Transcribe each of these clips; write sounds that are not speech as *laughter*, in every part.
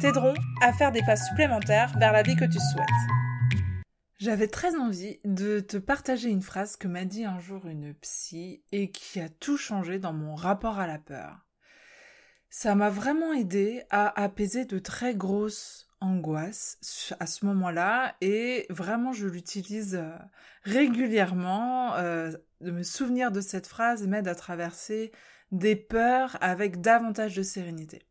t'aideront à faire des pas supplémentaires vers la vie que tu souhaites. J'avais très envie de te partager une phrase que m'a dit un jour une psy et qui a tout changé dans mon rapport à la peur. Ça m'a vraiment aidé à apaiser de très grosses angoisses à ce moment-là et vraiment je l'utilise euh, régulièrement. Euh, de me souvenir de cette phrase m'aide à traverser des peurs avec davantage de sérénité.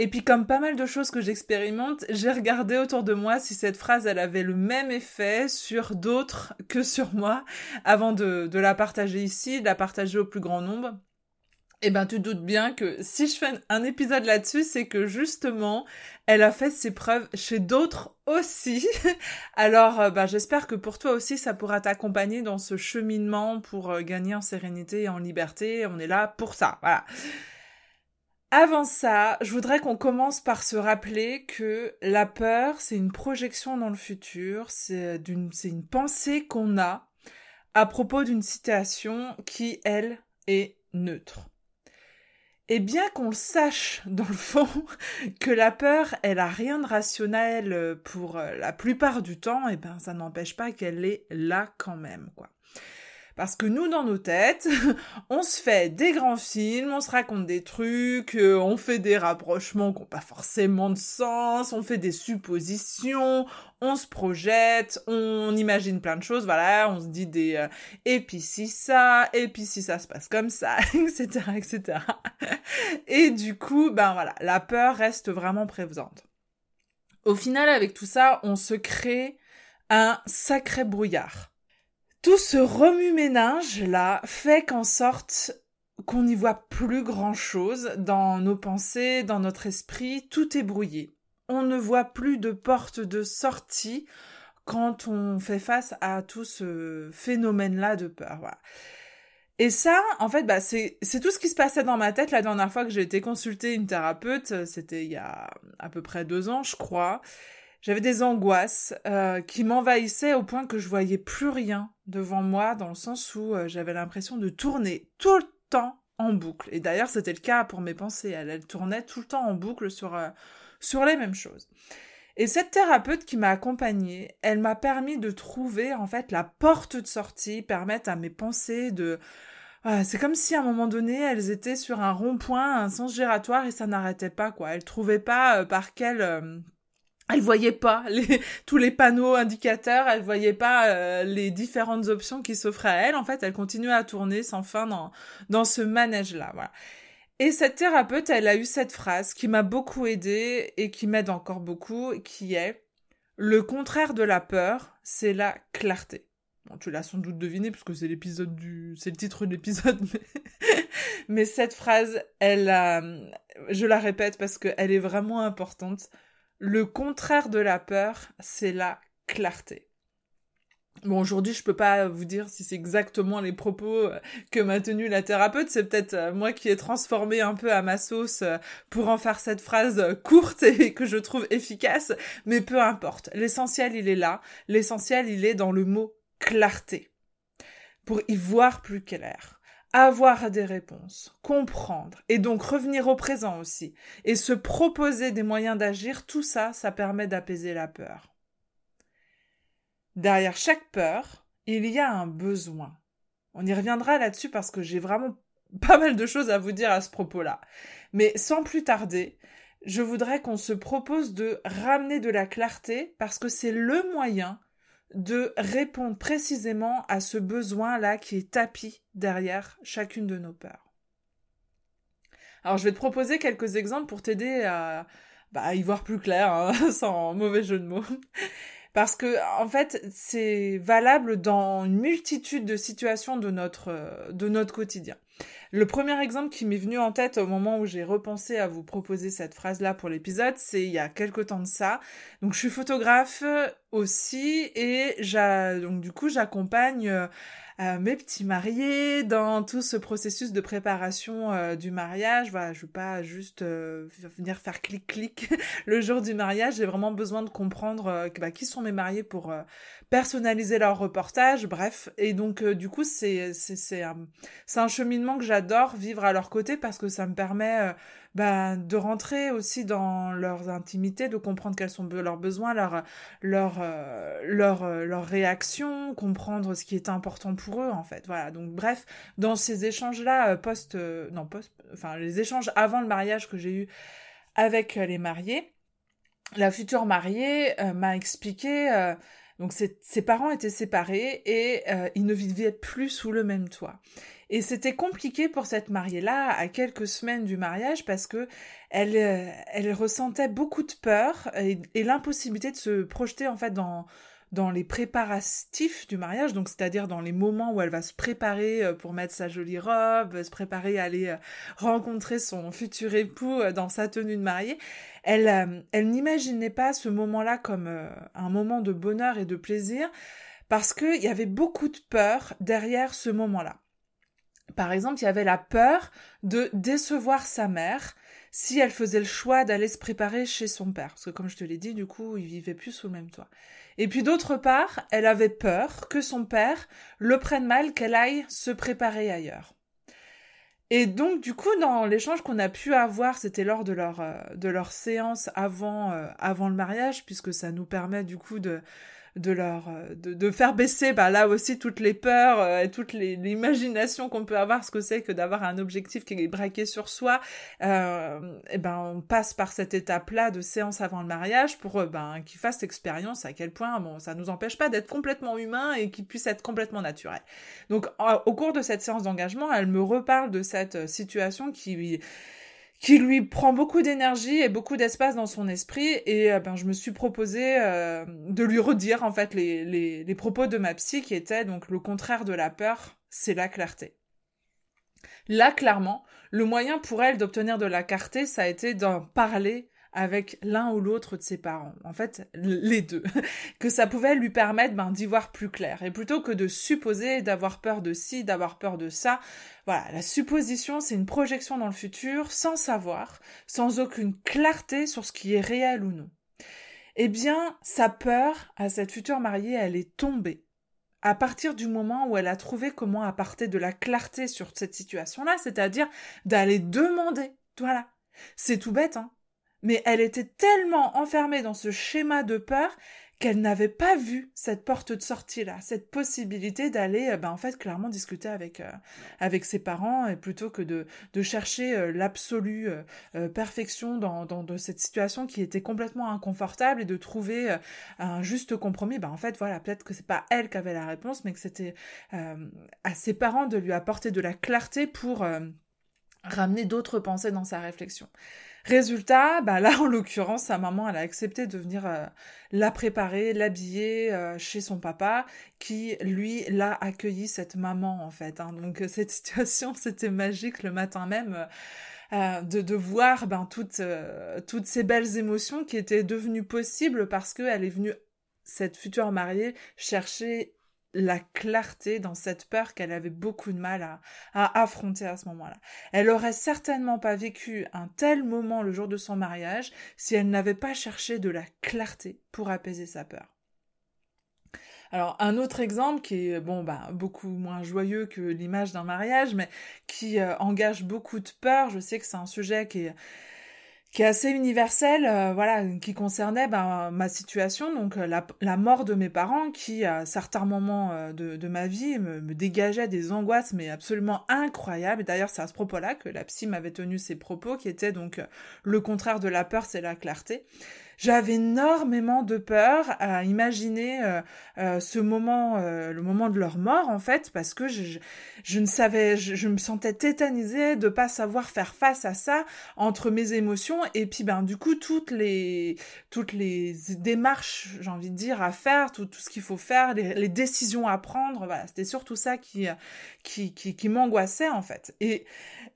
Et puis comme pas mal de choses que j'expérimente, j'ai regardé autour de moi si cette phrase elle avait le même effet sur d'autres que sur moi avant de, la partager ici, de la partager au plus grand nombre. Eh ben, tu doutes bien que si je fais un épisode là-dessus, c'est que justement, elle a fait ses preuves chez d'autres aussi. *laughs* Alors, euh, ben, j'espère que pour toi aussi, ça pourra t'accompagner dans ce cheminement pour euh, gagner en sérénité et en liberté. On est là pour ça. Voilà. Avant ça, je voudrais qu'on commence par se rappeler que la peur, c'est une projection dans le futur, c'est une pensée qu'on a à propos d'une situation qui, elle, est neutre. Et bien qu'on le sache *laughs* dans le fond que la peur, elle a rien de rationnel euh, pour euh, la plupart du temps, et ben ça n'empêche pas qu'elle est là quand même, quoi. Parce que nous, dans nos têtes, *laughs* on se fait des grands films, on se raconte des trucs, euh, on fait des rapprochements qui n'ont pas forcément de sens, on fait des suppositions, on se projette, on imagine plein de choses, voilà, on se dit des euh, et puis si ça, et puis si ça se passe comme ça, *laughs* etc., etc. *laughs* Et du coup, ben voilà, la peur reste vraiment présente. Au final, avec tout ça, on se crée un sacré brouillard. Tout ce remue-ménage là fait qu'en sorte qu'on n'y voit plus grand chose dans nos pensées, dans notre esprit, tout est brouillé. On ne voit plus de porte de sortie quand on fait face à tout ce phénomène-là de peur. Et ça, en fait, bah, c'est, c'est tout ce qui se passait dans ma tête la dernière fois que j'ai été consulter une thérapeute. C'était il y a à peu près deux ans, je crois. J'avais des angoisses euh, qui m'envahissaient au point que je voyais plus rien devant moi, dans le sens où euh, j'avais l'impression de tourner tout le temps en boucle. Et d'ailleurs, c'était le cas pour mes pensées. Elle, elle tournait tout le temps en boucle sur, euh, sur les mêmes choses. Et cette thérapeute qui m'a accompagnée, elle m'a permis de trouver en fait la porte de sortie, permettre à mes pensées de c'est comme si à un moment donné, elles étaient sur un rond-point, un sens giratoire et ça n'arrêtait pas quoi. Elles trouvaient pas par quel elle voyait pas les, *laughs* tous les panneaux indicateurs, elle voyait pas euh, les différentes options qui s'offraient à elle. En fait, elle continuait à tourner sans fin dans, dans ce manège-là. Voilà. Et cette thérapeute, elle a eu cette phrase qui m'a beaucoup aidée et qui m'aide encore beaucoup, qui est le contraire de la peur, c'est la clarté. Bon, tu l'as sans doute deviné puisque c'est l'épisode du, c'est le titre de l'épisode, *laughs* mais... mais cette phrase, elle, a... je la répète parce qu'elle est vraiment importante. Le contraire de la peur, c'est la clarté. Bon, aujourd'hui, je peux pas vous dire si c'est exactement les propos euh, que m'a tenu la thérapeute. C'est peut-être euh, moi qui ai transformé un peu à ma sauce euh, pour en faire cette phrase courte *laughs* et que je trouve efficace. Mais peu importe. L'essentiel, il est là. L'essentiel, il est dans le mot clarté. Pour y voir plus clair avoir des réponses, comprendre, et donc revenir au présent aussi, et se proposer des moyens d'agir, tout ça, ça permet d'apaiser la peur. Derrière chaque peur, il y a un besoin. On y reviendra là-dessus parce que j'ai vraiment *laughs* pas mal de choses à vous dire à ce propos-là. Mais sans plus tarder, je voudrais qu'on se propose de ramener de la clarté parce que c'est le moyen de répondre précisément à ce besoin-là qui est tapis derrière chacune de nos peurs. Alors je vais te proposer quelques exemples pour t'aider à, bah, y voir plus clair, hein, *laughs* sans mauvais jeu de mots. Parce que, en fait, c'est valable dans une multitude de situations de notre, de notre quotidien. Le premier exemple qui m'est venu en tête au moment où j'ai repensé à vous proposer cette phrase-là pour l'épisode, c'est il y a quelque temps de ça. Donc je suis photographe aussi et donc du coup j'accompagne euh, mes petits mariés dans tout ce processus de préparation euh, du mariage. Voilà, je veux pas juste euh, venir faire clic-clic *laughs* le jour du mariage. J'ai vraiment besoin de comprendre euh, bah, qui sont mes mariés pour personnaliser leur reportage. Bref, et donc du coup c'est c'est c'est un cheminement que j'adore vivre à leur côté parce que ça me permet bah, de rentrer aussi dans leurs intimités, de comprendre quels sont leurs besoins, leurs leurs leurs réactions, comprendre ce qui est important pour eux en fait. Voilà. Donc bref, dans ces échanges là euh, post euh, non post enfin les échanges avant le mariage que j'ai eu avec euh, les mariés, la future mariée m'a expliqué donc ses, parents étaient séparés et ils ne vivaient plus sous le même toit. Et c'était compliqué pour cette mariée-là à quelques semaines du mariage parce que elle, elle ressentait beaucoup de peur et l'impossibilité de se projeter en fait dans dans les préparatifs du mariage, donc c'est-à-dire dans les moments où elle va se préparer euh, pour mettre sa jolie robe, se préparer à aller euh, rencontrer son futur époux euh, dans sa tenue de mariée, elle, elle n'imaginait pas ce moment-là comme un moment de bonheur et de plaisir parce qu'il y avait beaucoup de peur derrière ce moment-là. Par exemple, il y avait la peur de décevoir sa mère si elle faisait le choix d'aller se préparer chez son père. Parce que comme je te l'ai dit, du coup, ils vivaient plus sous le même toit. Et puis d'autre part, elle avait peur que son père le prenne mal qu'elle aille se préparer ailleurs. Et donc, du coup, dans l'échange qu'on a pu avoir, c'était lors de leur, euh, de leur séance avant, euh, avant le mariage, puisque ça nous permet, du coup, de, de leur euh, de, faire baisser bah là aussi toutes les peurs euh, et toute l'imagination qu'on peut avoir ce que c'est que d'avoir un objectif qui est braqué sur soi euh, et ben on passe par cette étape là de séance avant le mariage pour ben qu'ils fassent expérience à quel point bon ça nous empêche pas d'être complètement humain et qu'ils puissent être complètement naturel donc au cours de cette séance d'engagement elle me reparle de cette situation qui qui lui prend beaucoup d'énergie et beaucoup d'espace dans son esprit et euh, ben je me suis proposé euh, de lui redire en fait les, les, les propos de ma psy qui étaient donc le contraire de la peur, c'est la clarté. Là clairement, le moyen pour elle d'obtenir de la clarté, ça a été d'en parler avec l'un ou l'autre de ses parents, en fait les deux, *laughs* que ça pouvait lui permettre ben, d'y voir plus clair. Et plutôt que de supposer, d'avoir peur de ci, d'avoir peur de ça, voilà, la supposition c'est une projection dans le futur sans savoir, sans aucune clarté sur ce qui est réel ou non. Eh bien, sa peur à cette future mariée, elle est tombée. À partir du moment où elle a trouvé comment apporter de la clarté sur cette situation-là, c'est-à-dire d'aller demander, voilà. C'est tout bête, hein mais elle était tellement enfermée dans ce schéma de peur qu'elle n'avait pas vu cette porte de sortie là, cette possibilité d'aller, euh, ben en fait clairement discuter avec euh, avec ses parents et plutôt que de de chercher euh, l'absolue perfection dans dans cette situation qui était complètement inconfortable et de trouver un juste compromis. Ben en fait voilà peut-être que c'est pas elle qui avait la réponse, mais que c'était à ses parents de lui apporter de la clarté pour ramener d'autres pensées dans sa réflexion. Résultat, bah là en l'occurrence, sa maman, elle a accepté de venir euh, la préparer, l'habiller euh, chez son papa, qui lui l'a accueilli cette maman en fait. Hein. Donc euh, cette situation, *laughs* c'était magique le matin même. de, de voir ben toutes toutes ces belles émotions qui étaient devenues possibles parce qu'elle est venue cette future mariée chercher la clarté dans cette peur qu'elle avait beaucoup de mal à, affronter à ce moment-là. Elle aurait certainement pas vécu un tel moment le jour de son mariage si elle n'avait pas cherché de la clarté pour apaiser sa peur. Alors un autre exemple qui est bon bah beaucoup moins joyeux que l'image d'un mariage, mais qui euh, engage beaucoup de peur. Je sais que c'est un sujet qui est qui est assez universel, euh, voilà, qui concernait ben, ma situation, donc euh, la, la, mort de mes parents, qui à certains moments euh, de, de, ma vie me, me, dégageait des angoisses, mais absolument incroyables. D'ailleurs, c'est à ce propos-là que la psy m'avait tenu ces propos, qui étaient donc le contraire de la peur, c'est la clarté. J'avais énormément de peur à imaginer euh, euh, ce moment, euh, le moment de leur mort en fait, parce que je, je, ne savais, je, me sentais tétanisée de pas savoir faire face à ça entre mes émotions et puis ben du coup toutes les toutes les démarches, j'ai envie de dire, à faire, tout, tout ce qu'il faut faire, les, les, décisions à prendre, voilà, c'était surtout ça qui qui qui, qui m'angoissait en fait. Et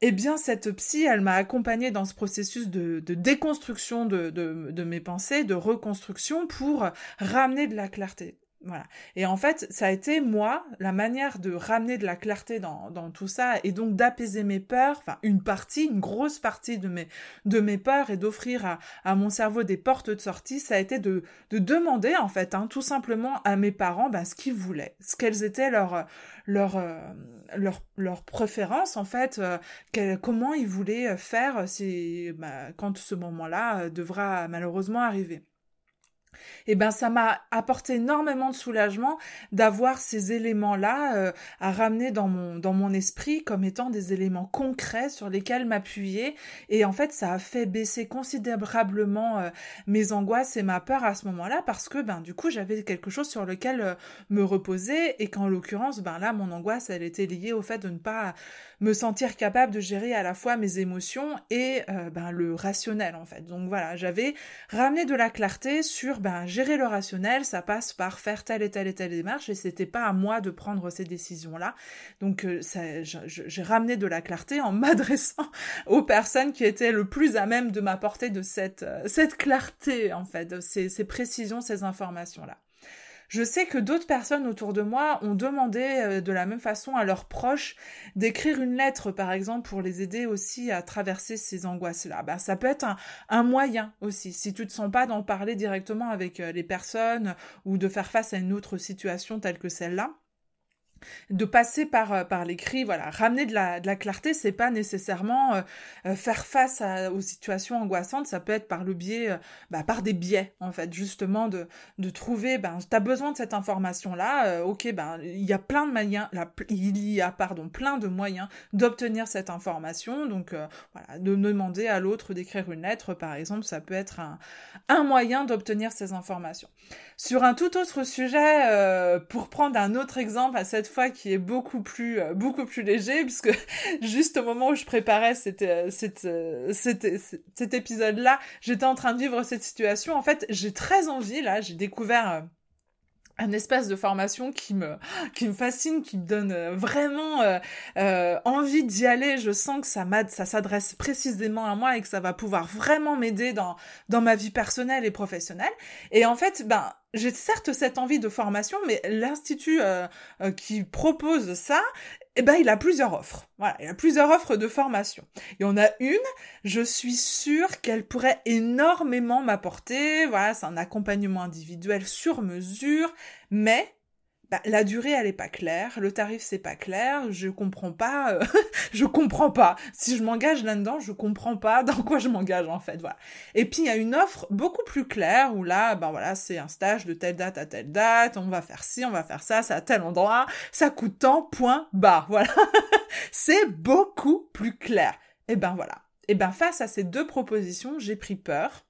eh bien, cette psy, elle m'a accompagnée dans ce processus de, de déconstruction de, de, de mes pensées, de reconstruction pour ramener de la clarté. Voilà. Et en fait, ça a été moi la manière de ramener de la clarté dans, dans tout ça et donc d'apaiser mes peurs, enfin une partie, une grosse partie de mes de mes peurs et d'offrir à, à mon cerveau des portes de sortie. Ça a été de, de demander en fait, hein, tout simplement à mes parents, ben, ce qu'ils voulaient, ce qu'elles étaient leurs leur, euh, leur, leur préférence en fait, euh, comment ils voulaient faire si, bah, quand ce moment-là euh, devra malheureusement arriver eh ben ça m'a apporté énormément de soulagement d'avoir ces éléments-là euh, à ramener dans mon dans mon esprit comme étant des éléments concrets sur lesquels m'appuyer et en fait ça a fait baisser considérablement euh, mes angoisses et ma peur à ce moment-là parce que ben du coup j'avais quelque chose sur lequel euh, me reposer et qu'en l'occurrence ben là mon angoisse elle était liée au fait de ne pas me sentir capable de gérer à la fois mes émotions et ben le rationnel en fait. Donc voilà, j'avais ramené de la clarté sur ben gérer le rationnel, ça passe par faire telle et telle et telle démarche, et c'était pas à moi de prendre ces décisions-là. Donc, euh, j'ai ramené de la clarté en *laughs* m'adressant aux personnes qui étaient le plus à même de m'apporter de cette, euh, cette clarté, en fait, de ces, ces précisions, ces informations-là. Je sais que d'autres personnes autour de moi ont demandé euh, de la même façon à leurs proches d'écrire une lettre, par exemple, pour les aider aussi à traverser ces angoisses-là. Ben, ça peut être un, moyen aussi. Si tu te sens pas d'en parler directement avec euh, les personnes ou de faire face à une autre situation telle que celle-là, de passer par euh, par l'écrit voilà ramener de la de la clarté c'est pas nécessairement euh, euh, faire face aux situations angoissantes. Ça peut être par le biais bah, par des biais en fait justement de de trouver ben as besoin de cette information là OK ben il y a plein de moyens il y a pardon plein de moyens d'obtenir cette information. Donc voilà de demander à l'autre d'écrire une lettre par exemple ça peut être un un moyen d'obtenir ces informations. Sur un tout autre sujet pour prendre un autre exemple à cette qui est beaucoup plus euh, beaucoup plus léger puisque *laughs* juste au moment où je préparais cette, euh, cette, euh, cet, cet épisode-là, j'étais en train de vivre cette situation. En fait, j'ai très envie là, j'ai découvert un espace de formation qui me qui me fascine, qui me donne vraiment euh, envie d'y aller. Je sens que ça m'aide, ça s'adresse précisément à moi et que ça va pouvoir vraiment m'aider dans dans ma vie personnelle et professionnelle. Et en fait, ben j'ai certes cette envie de formation, mais l'institut euh, euh, qui propose ça, eh ben, il a plusieurs offres. Voilà, il a plusieurs offres de formation. Il y en a une, je suis sûre qu'elle pourrait énormément m'apporter. Voilà, c'est un accompagnement individuel sur mesure, mais bah, la durée elle est pas claire, le tarif c'est pas clair, je comprends pas, euh, *laughs* je comprends pas. Si je m'engage là-dedans, je comprends pas *laughs* dans quoi je m'engage en fait, voilà. Et puis il y a une offre beaucoup plus claire où là, ben voilà, c'est un stage de telle date à telle date, on va faire ci, on va faire ça, c'est à tel endroit, ça coûte tant, point, barre, *laughs* voilà. c'est beaucoup plus clair. Et ben voilà. Et ben face à ces deux propositions, j'ai pris peur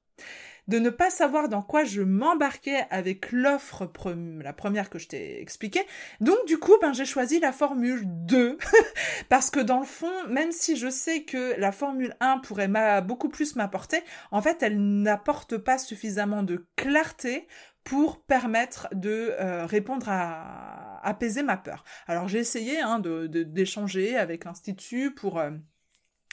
de ne pas savoir dans quoi je m'embarquais avec l'offre la première que je t'ai expliquée. Donc du coup, ben j'ai choisi la formule 2 *laughs* parce que dans le fond, même si je sais que la formule 1 pourrait beaucoup plus m'apporter, en fait, elle n'apporte pas suffisamment de clarté pour permettre de euh, répondre à apaiser ma peur. Alors j'ai essayé hein, de d'échanger avec l'institut pour euh,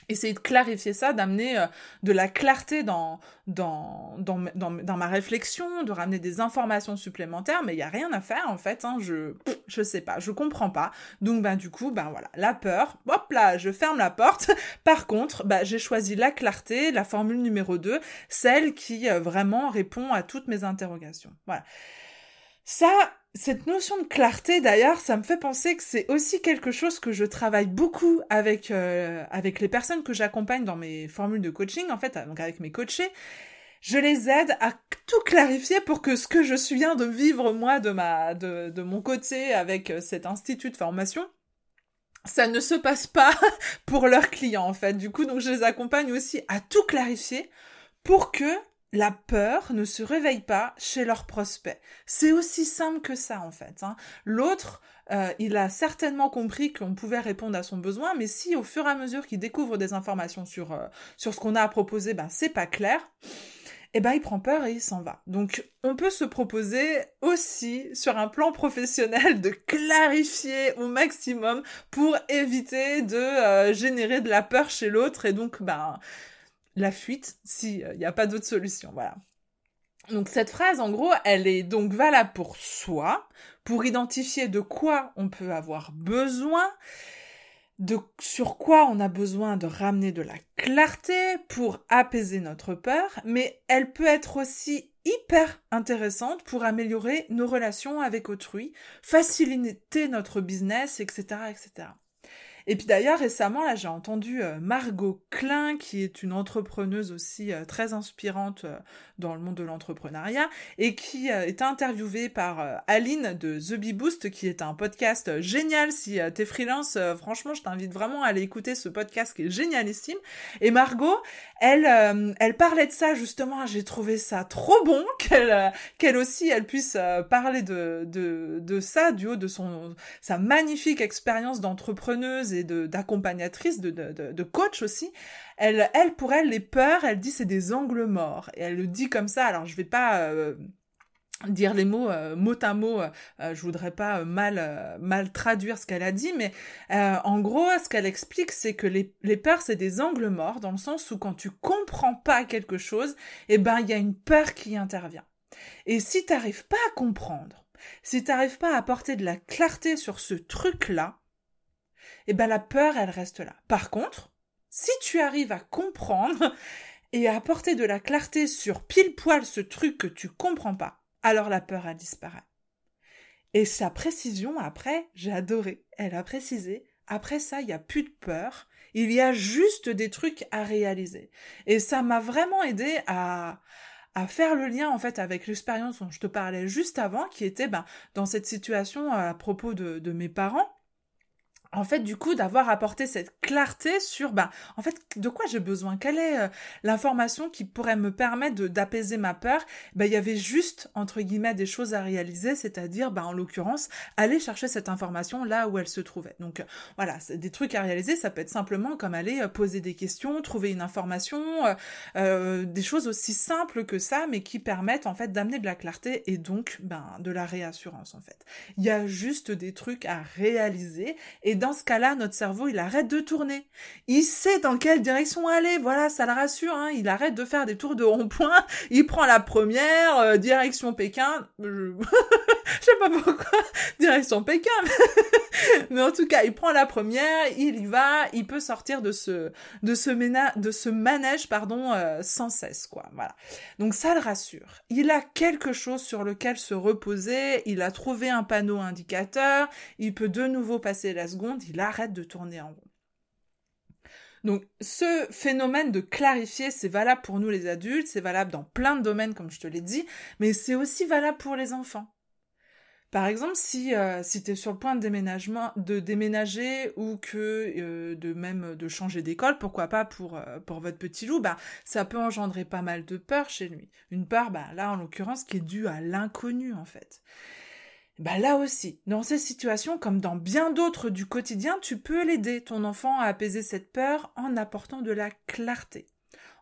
essayer de clarifier ça, d'amener euh, de la clarté dans, dans, dans, dans, ma réflexion, de ramener des informations supplémentaires, mais il y a rien à faire en fait, hein, je je sais pas, je comprends pas. Donc ben du coup, ben voilà, la peur, hop là, je ferme la porte. *laughs* Par contre, ben, j'ai choisi la clarté, la formule numéro 2, celle qui euh, vraiment répond à toutes mes interrogations. Voilà. Ça, cette notion de clarté, d'ailleurs, ça me fait penser que c'est aussi quelque chose que je travaille beaucoup avec euh, avec les personnes que j'accompagne dans mes formules de coaching, en fait, donc avec mes coachés. Je les aide à tout clarifier pour que ce que je viens de vivre moi de ma de, de mon côté avec euh, cet institut de formation, ça ne se passe pas *laughs* pour leurs clients en fait. Du coup, donc je les accompagne aussi à tout clarifier pour que la peur ne se réveille pas chez leurs prospects. C'est aussi simple que ça en fait. Hein. L'autre, euh, il a certainement compris qu'on pouvait répondre à son besoin, mais si au fur et à mesure qu'il découvre des informations sur, euh, sur ce qu'on a à proposer, ben c'est pas clair, eh ben il prend peur et il s'en va. Donc on peut se proposer aussi sur un plan professionnel de clarifier au maximum pour éviter de euh, générer de la peur chez l'autre et donc ben la fuite s'il n'y a pas d'autre solution. Voilà. Donc cette phrase, en gros, elle est donc valable pour soi, pour identifier de quoi on peut avoir besoin, de sur quoi on a besoin de ramener de la clarté pour apaiser notre peur, mais elle peut être aussi hyper intéressante pour améliorer nos relations avec autrui, faciliter notre business, etc., etc. Et puis d'ailleurs, récemment, là, j'ai entendu euh, Margot Klein, qui est une entrepreneuse aussi euh, très inspirante euh, dans le monde de l'entrepreneuriat, et qui est interviewée par Aline de The Bee Boost, qui est un podcast génial. Si t'es freelance, franchement, je t'invite vraiment à aller écouter ce podcast qui est génialissime. Et Margot, elle, elle parlait de ça justement. J'ai trouvé ça trop bon *laughs* qu'elle, qu'elle aussi, elle puisse parler de, de, de ça du haut de son, sa magnifique expérience d'entrepreneuse d'accompagnatrice, de, coach aussi. Elle, elle, pour elle, les peurs, elle dit c'est des angles morts. Et elle le dit comme ça. Alors, je vais pas euh, dire les mots euh, mot à mot. Euh, je voudrais pas mal, mal traduire ce qu'elle a dit, mais en gros, ce qu'elle explique, c'est que les, peurs, c'est des angles morts, dans le sens où quand tu comprends pas quelque chose, eh ben, il y a une peur qui intervient. Et si tu n'arrives pas à comprendre, si tu n'arrives pas à apporter de la clarté sur ce truc-là, eh ben la peur, elle reste là. Par contre, si tu arrives à comprendre *laughs* et à apporter de la clarté sur pile poil ce truc que tu comprends pas, alors la peur, elle disparaît. Et sa précision, après, j'ai adoré. Elle a précisé, après ça, il n'y a plus de peur, il y a juste des trucs à réaliser. Et ça m'a vraiment aidé à, à faire le lien en fait avec l'expérience dont je te parlais juste avant, qui était ben, dans cette situation à propos de, de mes parents en fait, du coup, d'avoir apporté cette clarté sur, bah, en fait, de quoi j'ai besoin, quelle est euh, l'information qui pourrait me permettre d'apaiser ma peur, bah, il y avait juste, entre guillemets, des choses à réaliser, c'est-à-dire, bah, en l'occurrence, aller chercher cette information là où elle se trouvait. Donc, euh, voilà, des trucs à réaliser, ça peut être simplement comme aller euh, poser des questions, trouver une information, des choses aussi simples que ça, mais qui permettent, en fait, d'amener de la clarté et donc, ben, de la réassurance, en fait. Il y a juste des trucs à réaliser et dans ce cas-là, notre cerveau, il arrête de tourner. Il sait dans quelle direction aller. Voilà, ça le rassure. Hein. Il arrête de faire des tours de rond-point. *laughs* Il prend la première, euh, direction Pékin. Je... *laughs* sais pas pourquoi, *laughs* direction Pékin. Mais en tout cas, il prend la première, il y va, il peut sortir de ce, de ce, ménage, de ce manège, pardon, euh, sans cesse, quoi. Voilà. Donc ça le rassure. Il a quelque chose sur lequel se reposer. Il a trouvé un panneau indicateur. Il peut de nouveau passer la seconde il arrête de tourner en rond. Donc ce phénomène de clarifier, c'est valable pour nous les adultes, c'est valable dans plein de domaines comme je te l'ai dit, mais c'est aussi valable pour les enfants. Par exemple, si, euh, tu es sur le point de déménager ou que euh, de même de changer d'école, pourquoi pas pour, euh, pour votre petit loup, bah, ça peut engendrer pas mal de peur chez lui. Une peur, bah, là en l'occurrence, qui est due à l'inconnu en fait. Bah là aussi, dans ces situations comme dans bien d'autres du quotidien, tu peux l'aider, ton enfant, à apaiser cette peur en apportant de la clarté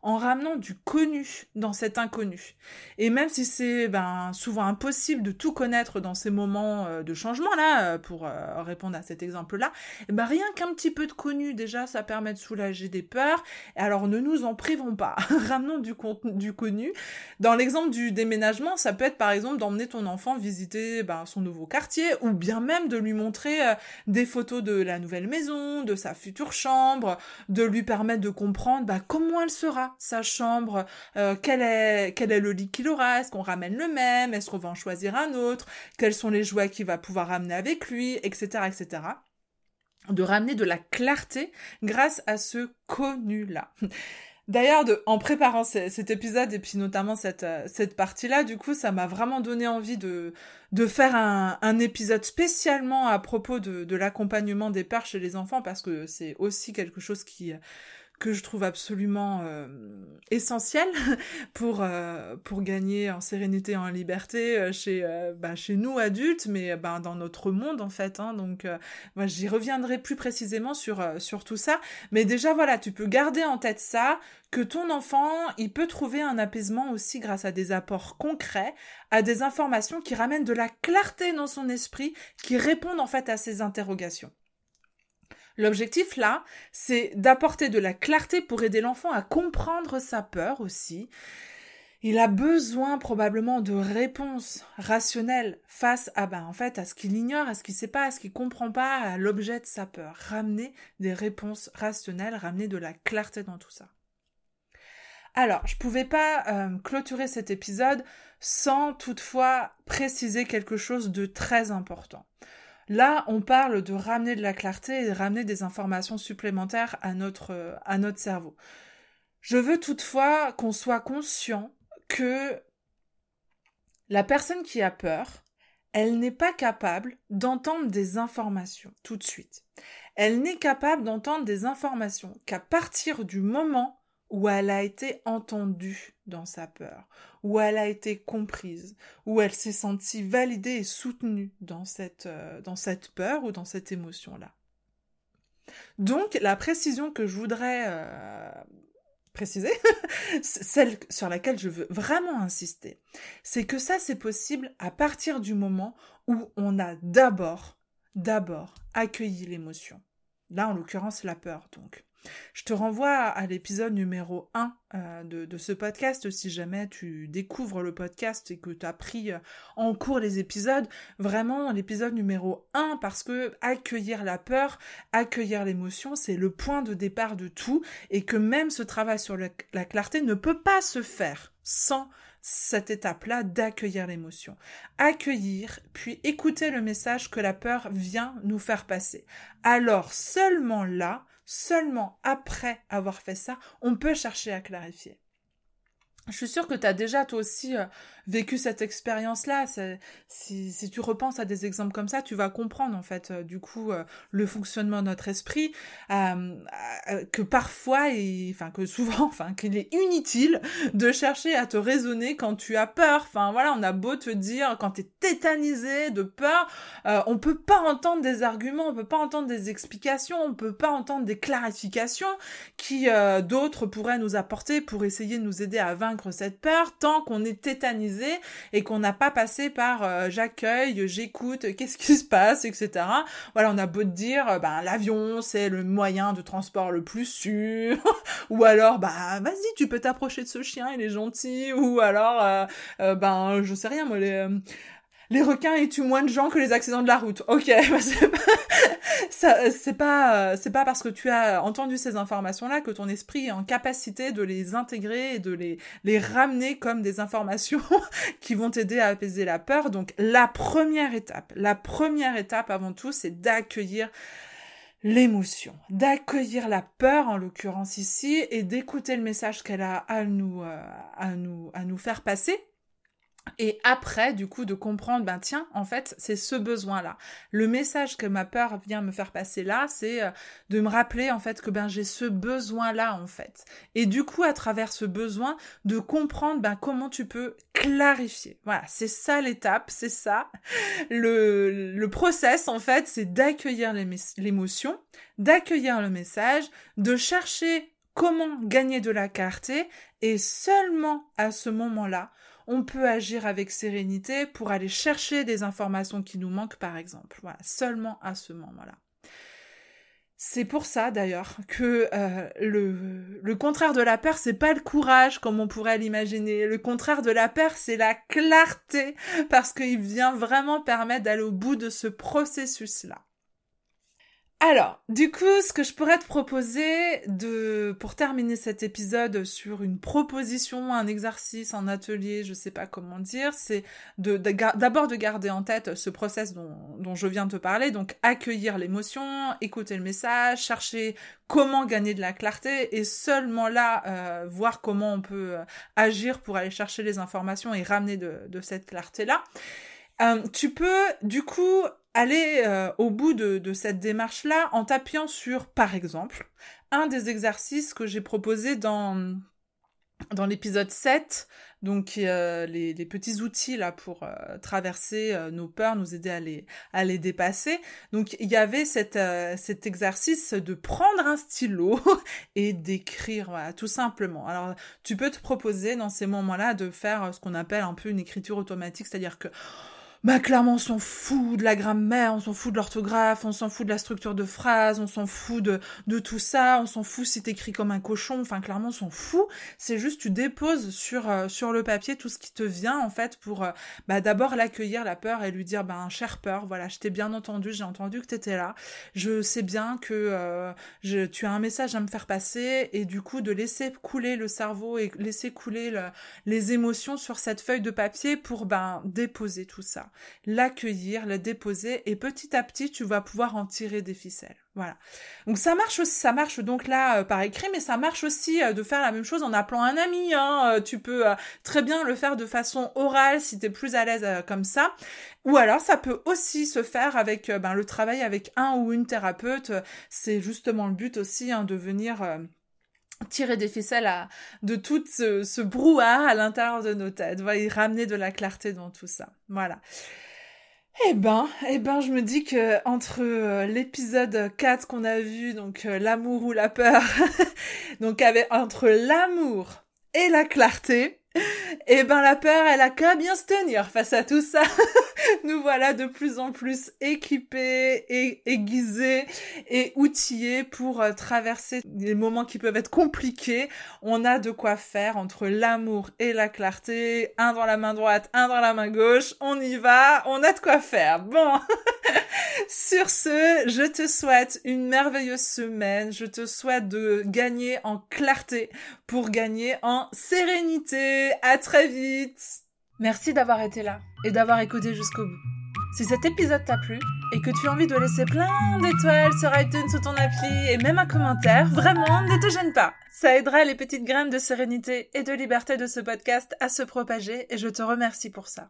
en ramenant du connu dans cet inconnu. Et même si c'est ben, souvent impossible de tout connaître dans ces moments euh, de changement là, euh, pour euh, répondre à cet exemple-là, eh ben rien qu'un petit peu de connu déjà, ça permet de soulager des peurs. Alors ne nous en privons pas, *laughs* ramenons du, connu. Dans l'exemple du déménagement, ça peut être par exemple d'emmener ton enfant visiter ben, son nouveau quartier, ou bien même de lui montrer des photos de la nouvelle maison, de sa future chambre, de lui permettre de comprendre ben, comment elle sera sa chambre, euh, quel, est, quel est le lit qu'il aura, est-ce qu'on ramène le même, est-ce qu'on va en choisir un autre, quels sont les jouets qu'il va pouvoir ramener avec lui, etc., etc. De ramener de la clarté grâce à ce connu-là. D'ailleurs, en préparant cet épisode et puis notamment cette, euh, cette partie-là, du coup, ça m'a vraiment donné envie de, de faire un, un épisode spécialement à propos de, de l'accompagnement des pères chez les enfants parce que c'est aussi quelque chose qui, que je trouve absolument euh, essentiel *laughs* pour euh, pour gagner en sérénité et en liberté euh, chez bah, chez nous adultes mais bah, dans notre monde en fait hein. donc moi j'y reviendrai plus précisément sur sur tout ça mais déjà voilà tu peux garder en tête ça que ton enfant il peut trouver un apaisement aussi grâce à des apports concrets à des informations qui ramènent de la clarté dans son esprit qui répondent en fait à ses interrogations L'objectif là, c'est d'apporter de la clarté pour aider l'enfant à comprendre sa peur aussi. Il a besoin probablement de réponses rationnelles face à ben en fait à ce qu'il ignore, à ce qu'il sait pas, à ce qu'il comprend pas, à l'objet de sa peur. Ramener des réponses rationnelles, ramener de la clarté dans tout ça. Alors, je pouvais pas euh, clôturer cet épisode sans toutefois préciser quelque chose de très important. Là, on parle de ramener de la clarté et de ramener des informations supplémentaires à notre, à notre cerveau. Je veux toutefois qu'on soit conscient que la personne qui a peur, elle n'est pas capable d'entendre des informations tout de suite. Elle n'est capable d'entendre des informations qu'à partir du moment où elle a été entendue dans sa peur, où elle a été comprise, où elle s'est sentie validée et soutenue dans cette, euh, dans cette peur ou dans cette émotion-là. Donc, la précision que je voudrais euh, préciser, *laughs* celle sur laquelle je veux vraiment insister, c'est que ça, c'est possible à partir du moment où on a d'abord, d'abord accueilli l'émotion. Là, en l'occurrence, la peur, donc. Je te renvoie à l'épisode numéro 1 euh, de, ce podcast si jamais tu découvres le podcast et que tu as pris euh, en cours les épisodes. Vraiment, l'épisode numéro 1 parce que accueillir la peur, accueillir l'émotion, c'est le point de départ de tout et que même ce travail sur la clarté ne peut pas se faire sans cette étape-là d'accueillir l'émotion. Accueillir, puis écouter le message que la peur vient nous faire passer. Alors seulement là, Seulement après avoir fait ça, on peut chercher à clarifier. Je suis sûre que tu as déjà toi aussi euh, vécu cette expérience-là. Si, si, tu repenses à des exemples comme ça, tu vas comprendre en fait euh, du coup euh, le fonctionnement de notre esprit, que parfois, enfin que souvent, *laughs* enfin qu'il est inutile de chercher à te raisonner quand tu as peur. Enfin voilà, on a beau te dire quand tu es tétanisé de peur, on peut pas entendre des arguments, on peut pas entendre des explications, on peut pas entendre des clarifications qui d'autres pourraient nous apporter pour essayer de nous aider à vaincre cette peur tant qu'on est tétanisé et qu'on n'a pas passé par euh, j'accueille, j'écoute, qu'est-ce qui se passe, etc. Voilà, on a beau te dire, euh, ben l'avion c'est le moyen de transport le plus sûr, *laughs* ou alors bah vas-y tu peux t'approcher de ce chien, il est gentil, ou alors euh, ben je sais rien moi les les requins ils tuent moins de gens que les accidents de la route. Ok, *laughs* bah, c'est pas, c'est pas, c'est pas parce que tu as entendu ces informations-là que ton esprit est en capacité de les intégrer et de les, les ramener comme des informations *laughs* qui vont t'aider à apaiser la peur. Donc, la première étape, la première étape avant tout, c'est d'accueillir l'émotion, d'accueillir la peur en l'occurrence ici et d'écouter le message qu'elle a à nous, euh, à nous, à nous faire passer et après, du coup, de comprendre, ben tiens, en fait, c'est ce besoin-là. Le message que ma peur vient me faire passer là, c'est euh, de me rappeler, en fait, que ben j'ai ce besoin-là, en fait. Et du coup, à travers ce besoin, de comprendre, ben comment tu peux clarifier. Voilà, c'est ça l'étape, c'est ça. Le, le process, en fait, c'est d'accueillir l'émotion, d'accueillir le message, de chercher comment gagner de la clarté, et seulement à ce moment-là, on peut agir avec sérénité pour aller chercher des informations qui nous manquent, par exemple. Voilà, seulement à ce moment-là. C'est pour ça d'ailleurs que euh, le, le contraire de la peur, c'est pas le courage comme on pourrait l'imaginer. Le contraire de la peur, c'est la clarté parce qu'il vient vraiment permettre d'aller au bout de ce processus-là. Alors, du coup, ce que je pourrais te proposer de, pour terminer cet épisode sur une proposition, un exercice, un atelier, je sais pas comment dire, c'est de, d'abord de, garder en tête ce process dont, je viens de te parler, donc accueillir l'émotion, écouter le message, chercher comment gagner de la clarté et seulement là euh, voir comment on peut euh, agir pour aller chercher les informations et ramener de, de cette clarté là. Euh, tu peux du coup aller euh, au bout de, cette démarche-là en t'appuyant sur, par exemple, un des exercices que j'ai proposé dans dans l'épisode 7, donc euh, les, les, petits outils là pour euh, traverser nos peurs, nous aider à les, à les dépasser. Donc il y avait cette, cet exercice de prendre un stylo *laughs* et d'écrire, tout simplement. Alors tu peux te proposer dans ces moments-là de faire ce qu'on appelle un peu une écriture automatique, c'est-à-dire que bah clairement on s'en fout de la grammaire, on s'en fout de l'orthographe, on s'en fout de la structure de phrase, on s'en fout de, tout ça, on s'en fout si t'écris comme un cochon, enfin clairement on s'en fout. C'est juste tu déposes sur euh, sur le papier tout ce qui te vient en fait pour euh, bah d'abord l'accueillir la peur et lui dire ben cher peur, voilà je t'ai bien entendu, j'ai entendu que t'étais là, je sais bien que euh, je, tu as un message à me faire passer et du coup de laisser couler le cerveau et laisser couler les émotions sur cette feuille de papier pour ben déposer tout ça l'accueillir, le déposer et petit à petit tu vas pouvoir en tirer des ficelles. Voilà. Donc ça marche aussi, ça marche donc là euh, par écrit, mais ça marche aussi euh, de faire la même chose en appelant un ami. Hein. Euh, tu peux très bien le faire de façon orale si tu es plus à l'aise comme ça. Ou alors ça peut aussi se faire avec ben, le travail avec un ou une thérapeute. C'est justement le but aussi hein, de venir tirer des ficelles de tout ce, ce brouhaha à l'intérieur de nos têtes, voilà, ramener de la clarté dans tout ça. Voilà. Eh ben, eh ben, je me dis que entre euh, l'épisode 4 qu'on a vu, donc euh, l'amour ou la peur, *laughs* donc avec entre l'amour et la clarté, *laughs* eh ben la peur, elle a qu'à bien se tenir face à tout ça. *laughs* Nous voilà de plus en plus équipés et aiguisés et outillés pour euh, traverser des moments qui peuvent être compliqués. On a de quoi faire entre l'amour et la clarté, un dans la main droite, un dans la main gauche. On y va, on a de quoi faire. Bon. *laughs* Sur ce, je te souhaite une merveilleuse semaine. Je te souhaite de gagner en clarté pour gagner en sérénité. À très vite. Merci d'avoir été là et d'avoir écouté jusqu'au bout. Si cet épisode t'a plu et que tu as envie de laisser plein d'étoiles sur iTunes sous ton appli et même un commentaire, vraiment, ne te gêne pas. Ça aidera les petites graines de sérénité et de liberté de ce podcast à se propager et je te remercie pour ça.